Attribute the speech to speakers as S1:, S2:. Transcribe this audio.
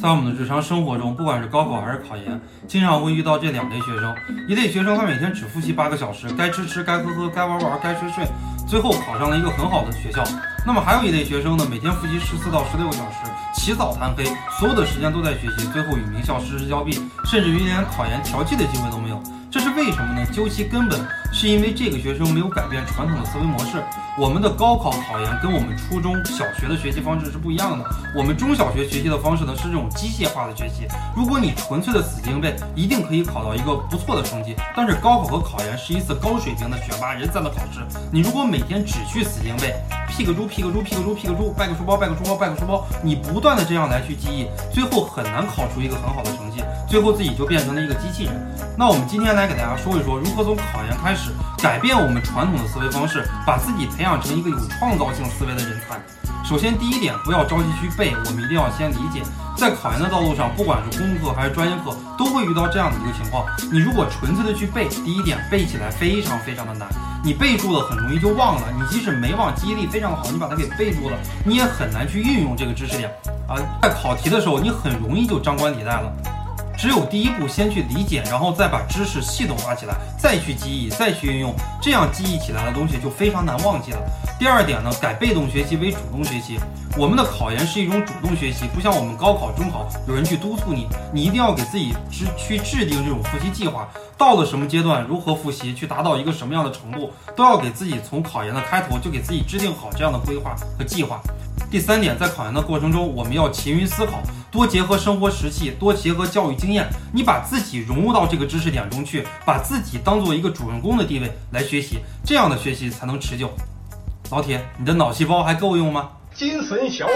S1: 在我们的日常生活中，不管是高考还是考研，经常会遇到这两类学生。一类学生他每天只复习八个小时，该吃吃，该喝喝，该玩玩，该睡睡，最后考上了一个很好的学校。那么还有一类学生呢，每天复习十四到十六个小时，起早贪黑，所有的时间都在学习，最后与名校失之交臂，甚至于连考研调剂的机会都没有。这是为什么呢？究其根本，是因为这个学生没有改变传统的思维模式。我们的高考考研跟我们初中小学的学习方式是不一样的。我们中小学学习的方式呢是这种机械化的学习。如果你纯粹的死记硬背，一定可以考到一个不错的成绩。但是高考和考研是一次高水平的选拔人才的考试。你如果每天只去死记硬背，P 个猪，P 个猪，P 个猪，P 个猪，拜个书包，拜个书包，拜个书包，你不断的这样来去记忆，最后很难考出一个很好的成绩。最后自己就变成了一个机器人。那我们今天来给大家说一说，如何从考研开始改变我们传统的思维方式，把自己培养成一个有创造性思维的人才。首先，第一点，不要着急去背，我们一定要先理解。在考研的道路上，不管是公课还是专业课，都会遇到这样的一个情况。你如果纯粹的去背，第一点背起来非常非常的难，你背住了很容易就忘了。你即使没忘记忆力非常好，你把它给背住了，你也很难去运用这个知识点啊。在考题的时候，你很容易就张冠李戴了。只有第一步，先去理解，然后再把知识系统化起来，再去记忆，再去运用，这样记忆起来的东西就非常难忘记了。第二点呢，改被动学习为主动学习。我们的考研是一种主动学习，不像我们高考、中考有人去督促你，你一定要给自己制去制定这种复习计划。到了什么阶段，如何复习，去达到一个什么样的程度，都要给自己从考研的开头就给自己制定好这样的规划和计划。第三点，在考研的过程中，我们要勤于思考，多结合生活实际，多结合教育经验。你把自己融入到这个知识点中去，把自己当做一个主人公的地位来学习，这样的学习才能持久。老铁，你的脑细胞还够用吗？
S2: 精神小伙。